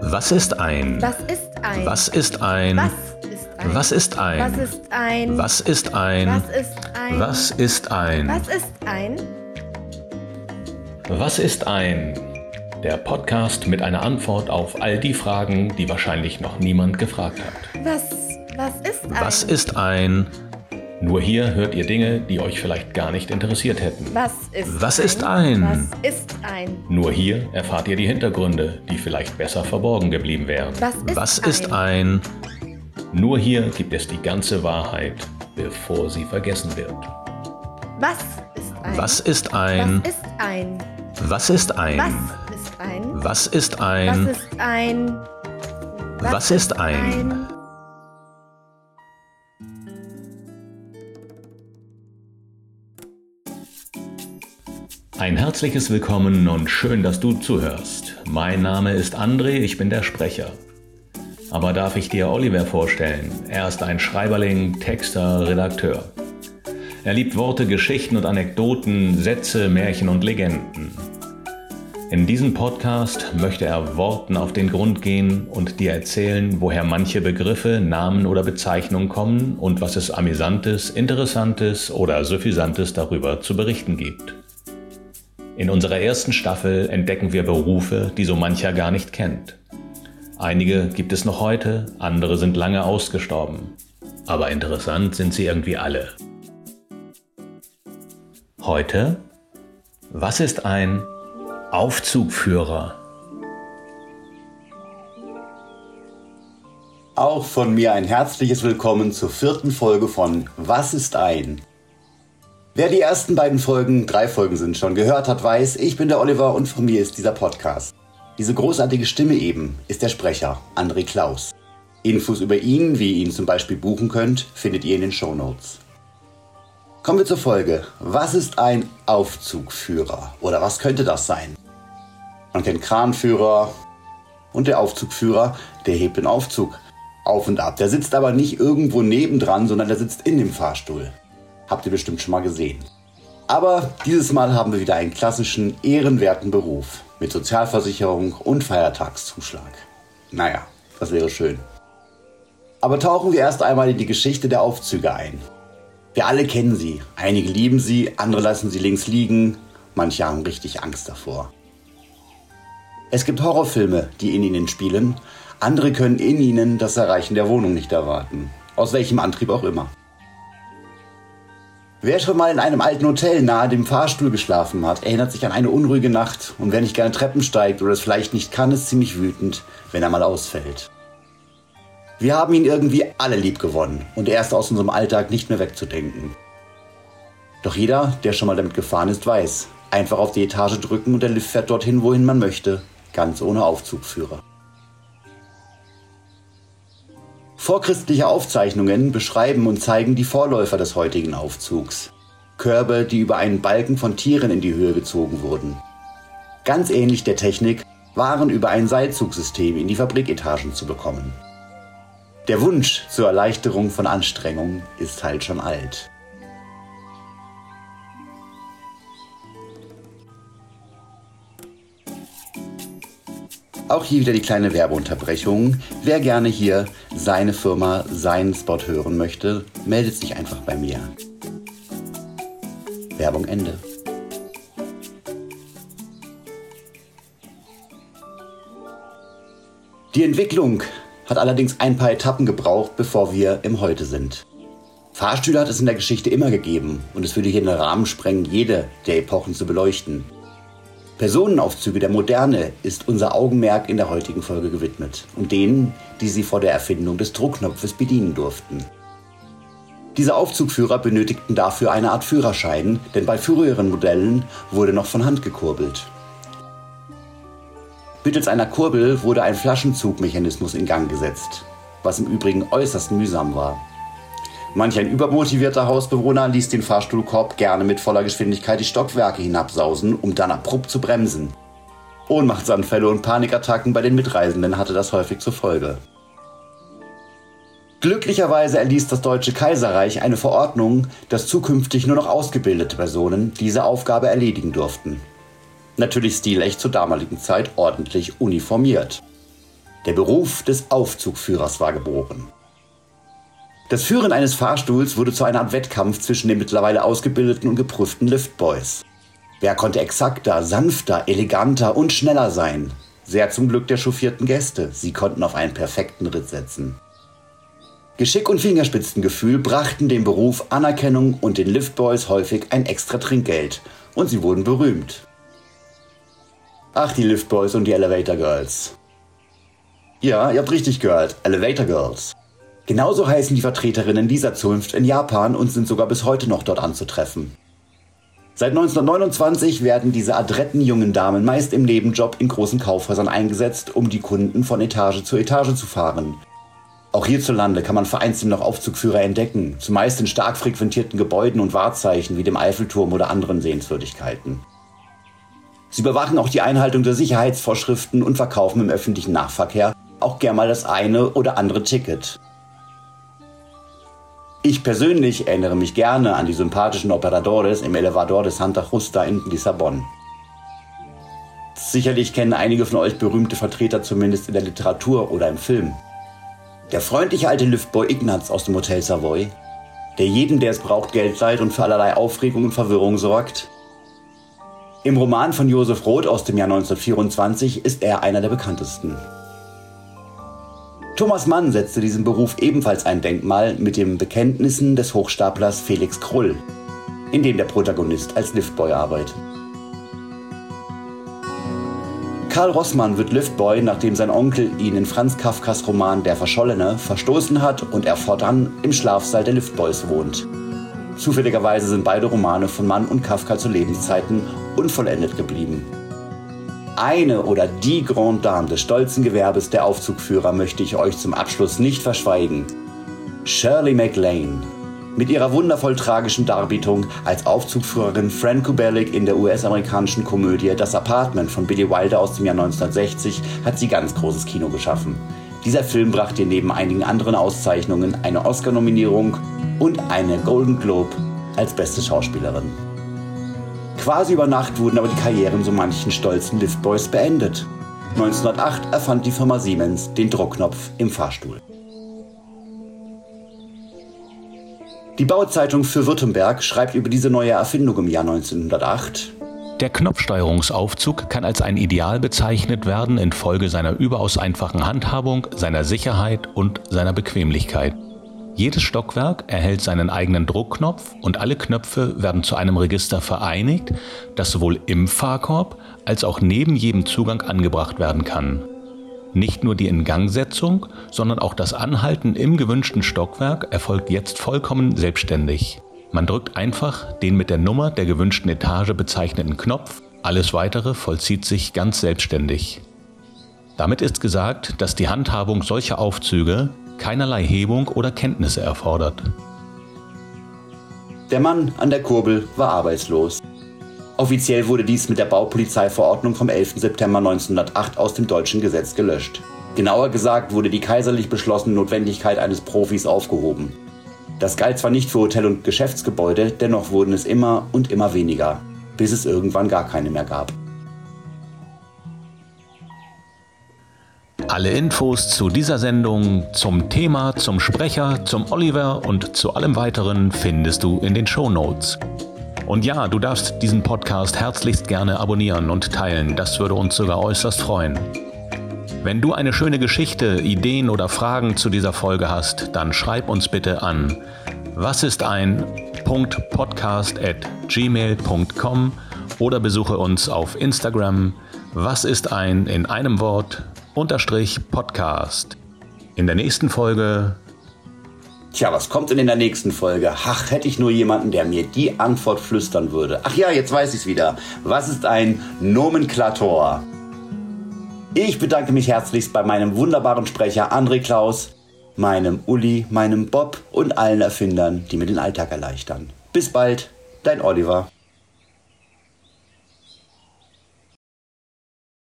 Was ist ein? Was ist ein? Was ist ein? Was ist ein? Was ist ein? Was ist ein? Was ist ein? Was ist ein? Was ist ein? Was ist? Der Podcast mit einer Antwort auf all die Fragen, die wahrscheinlich noch niemand gefragt hat. Was, was ist ein? Was ist ein? Nur hier hört ihr Dinge, die euch vielleicht gar nicht interessiert hätten. Was ist Was ein? ist ein? Was ist ein? Nur hier erfahrt ihr die Hintergründe, die vielleicht besser verborgen geblieben wären. Was ist Was ein? ist ein? Nur hier gibt es die ganze Wahrheit, bevor sie vergessen wird. Was ist ein? Was ist ein? Was ist ein? Was ist ein? Was ist ein? Was ist ein? Was ist ein? Was ist ein? Ein herzliches Willkommen und schön, dass du zuhörst. Mein Name ist André, ich bin der Sprecher. Aber darf ich dir Oliver vorstellen? Er ist ein Schreiberling, Texter, Redakteur. Er liebt Worte, Geschichten und Anekdoten, Sätze, Märchen und Legenden. In diesem Podcast möchte er Worten auf den Grund gehen und dir erzählen, woher manche Begriffe, Namen oder Bezeichnungen kommen und was es Amüsantes, Interessantes oder Suffisantes darüber zu berichten gibt. In unserer ersten Staffel entdecken wir Berufe, die so mancher gar nicht kennt. Einige gibt es noch heute, andere sind lange ausgestorben. Aber interessant sind sie irgendwie alle. Heute? Was ist ein Aufzugführer? Auch von mir ein herzliches Willkommen zur vierten Folge von Was ist ein? Wer die ersten beiden Folgen, drei Folgen sind schon, gehört hat, weiß, ich bin der Oliver und von mir ist dieser Podcast. Diese großartige Stimme eben ist der Sprecher, André Klaus. Infos über ihn, wie ihr ihn zum Beispiel buchen könnt, findet ihr in den Show Notes. Kommen wir zur Folge. Was ist ein Aufzugführer? Oder was könnte das sein? Man kennt Kranführer und der Aufzugführer, der hebt den Aufzug auf und ab. Der sitzt aber nicht irgendwo nebendran, sondern der sitzt in dem Fahrstuhl. Habt ihr bestimmt schon mal gesehen. Aber dieses Mal haben wir wieder einen klassischen, ehrenwerten Beruf mit Sozialversicherung und Feiertagszuschlag. Naja, das wäre schön. Aber tauchen wir erst einmal in die Geschichte der Aufzüge ein. Wir alle kennen sie. Einige lieben sie, andere lassen sie links liegen, manche haben richtig Angst davor. Es gibt Horrorfilme, die in ihnen spielen, andere können in ihnen das Erreichen der Wohnung nicht erwarten. Aus welchem Antrieb auch immer. Wer schon mal in einem alten Hotel nahe dem Fahrstuhl geschlafen hat, erinnert sich an eine unruhige Nacht und wer nicht gerne Treppen steigt oder es vielleicht nicht kann, ist ziemlich wütend, wenn er mal ausfällt. Wir haben ihn irgendwie alle lieb gewonnen und er ist aus unserem Alltag nicht mehr wegzudenken. Doch jeder, der schon mal damit gefahren ist, weiß, einfach auf die Etage drücken und der Lift fährt dorthin, wohin man möchte, ganz ohne Aufzugführer. Vorchristliche Aufzeichnungen beschreiben und zeigen die Vorläufer des heutigen Aufzugs. Körbe, die über einen Balken von Tieren in die Höhe gezogen wurden. Ganz ähnlich der Technik, Waren über ein Seilzugsystem in die Fabriketagen zu bekommen. Der Wunsch zur Erleichterung von Anstrengung ist halt schon alt. Auch hier wieder die kleine Werbeunterbrechung. Wer gerne hier seine Firma, seinen Spot hören möchte, meldet sich einfach bei mir. Werbung Ende. Die Entwicklung hat allerdings ein paar Etappen gebraucht, bevor wir im Heute sind. Fahrstühle hat es in der Geschichte immer gegeben und es würde hier den Rahmen sprengen, jede der Epochen zu beleuchten. Personenaufzüge der Moderne ist unser Augenmerk in der heutigen Folge gewidmet und denen, die sie vor der Erfindung des Druckknopfes bedienen durften. Diese Aufzugführer benötigten dafür eine Art Führerschein, denn bei früheren Modellen wurde noch von Hand gekurbelt. Mittels einer Kurbel wurde ein Flaschenzugmechanismus in Gang gesetzt, was im Übrigen äußerst mühsam war. Manch ein übermotivierter Hausbewohner ließ den Fahrstuhlkorb gerne mit voller Geschwindigkeit die Stockwerke hinabsausen, um dann abrupt zu bremsen. Ohnmachtsanfälle und Panikattacken bei den Mitreisenden hatte das häufig zur Folge. Glücklicherweise erließ das Deutsche Kaiserreich eine Verordnung, dass zukünftig nur noch ausgebildete Personen diese Aufgabe erledigen durften. Natürlich stilecht zur damaligen Zeit ordentlich uniformiert. Der Beruf des Aufzugführers war geboren. Das Führen eines Fahrstuhls wurde zu einer Art Wettkampf zwischen den mittlerweile ausgebildeten und geprüften Liftboys. Wer konnte exakter, sanfter, eleganter und schneller sein? Sehr zum Glück der chauffierten Gäste. Sie konnten auf einen perfekten Ritt setzen. Geschick und Fingerspitzengefühl brachten dem Beruf Anerkennung und den Liftboys häufig ein extra Trinkgeld. Und sie wurden berühmt. Ach, die Liftboys und die Elevator Girls. Ja, ihr habt richtig gehört. Elevator Girls. Genauso heißen die Vertreterinnen dieser Zunft in Japan und sind sogar bis heute noch dort anzutreffen. Seit 1929 werden diese adretten jungen Damen meist im Nebenjob in großen Kaufhäusern eingesetzt, um die Kunden von Etage zu Etage zu fahren. Auch hierzulande kann man vereinzelt noch Aufzugführer entdecken, zumeist in stark frequentierten Gebäuden und Wahrzeichen wie dem Eiffelturm oder anderen Sehenswürdigkeiten. Sie überwachen auch die Einhaltung der Sicherheitsvorschriften und verkaufen im öffentlichen Nahverkehr auch gern mal das eine oder andere Ticket. Ich persönlich erinnere mich gerne an die sympathischen Operadores im Elevador de Santa Justa in Lissabon. Sicherlich kennen einige von euch berühmte Vertreter zumindest in der Literatur oder im Film. Der freundliche alte Liftboy Ignaz aus dem Hotel Savoy, der jedem, der es braucht, Geld leiht und für allerlei Aufregung und Verwirrung sorgt. Im Roman von Josef Roth aus dem Jahr 1924 ist er einer der bekanntesten. Thomas Mann setzte diesem Beruf ebenfalls ein Denkmal mit den Bekenntnissen des Hochstaplers Felix Krull, in dem der Protagonist als Liftboy arbeitet. Karl Rossmann wird Liftboy, nachdem sein Onkel ihn in Franz Kafkas Roman Der Verschollene verstoßen hat und er fortan im Schlafsaal der Liftboys wohnt. Zufälligerweise sind beide Romane von Mann und Kafka zu Lebenszeiten unvollendet geblieben. Eine oder die Grande Dame des stolzen Gewerbes der Aufzugführer möchte ich euch zum Abschluss nicht verschweigen. Shirley MacLaine. Mit ihrer wundervoll tragischen Darbietung als Aufzugführerin Fran Kubelik in der US-amerikanischen Komödie Das Apartment von Billy Wilder aus dem Jahr 1960 hat sie ganz großes Kino geschaffen. Dieser Film brachte ihr neben einigen anderen Auszeichnungen eine Oscar-Nominierung und eine Golden Globe als beste Schauspielerin. Quasi über Nacht wurden aber die Karrieren so manchen stolzen Liftboys beendet. 1908 erfand die Firma Siemens den Druckknopf im Fahrstuhl. Die Bauzeitung für Württemberg schreibt über diese neue Erfindung im Jahr 1908. Der Knopfsteuerungsaufzug kann als ein Ideal bezeichnet werden infolge seiner überaus einfachen Handhabung, seiner Sicherheit und seiner Bequemlichkeit. Jedes Stockwerk erhält seinen eigenen Druckknopf und alle Knöpfe werden zu einem Register vereinigt, das sowohl im Fahrkorb als auch neben jedem Zugang angebracht werden kann. Nicht nur die Ingangsetzung, sondern auch das Anhalten im gewünschten Stockwerk erfolgt jetzt vollkommen selbstständig. Man drückt einfach den mit der Nummer der gewünschten Etage bezeichneten Knopf, alles weitere vollzieht sich ganz selbstständig. Damit ist gesagt, dass die Handhabung solcher Aufzüge keinerlei Hebung oder Kenntnisse erfordert. Der Mann an der Kurbel war arbeitslos. Offiziell wurde dies mit der Baupolizeiverordnung vom 11. September 1908 aus dem deutschen Gesetz gelöscht. Genauer gesagt wurde die kaiserlich beschlossene Notwendigkeit eines Profis aufgehoben. Das galt zwar nicht für Hotel- und Geschäftsgebäude, dennoch wurden es immer und immer weniger, bis es irgendwann gar keine mehr gab. Alle Infos zu dieser Sendung, zum Thema, zum Sprecher, zum Oliver und zu allem weiteren findest du in den Show Notes. Und ja, du darfst diesen Podcast herzlichst gerne abonnieren und teilen, das würde uns sogar äußerst freuen. Wenn du eine schöne Geschichte, Ideen oder Fragen zu dieser Folge hast, dann schreib uns bitte an was ist ein Podcast at gmail.com oder besuche uns auf Instagram was ist ein in einem Wort Podcast. In der nächsten Folge. Tja, was kommt denn in der nächsten Folge? Ach, hätte ich nur jemanden, der mir die Antwort flüstern würde. Ach ja, jetzt weiß ich es wieder. Was ist ein Nomenklator? Ich bedanke mich herzlichst bei meinem wunderbaren Sprecher André Klaus, meinem Uli, meinem Bob und allen Erfindern, die mir den Alltag erleichtern. Bis bald, dein Oliver.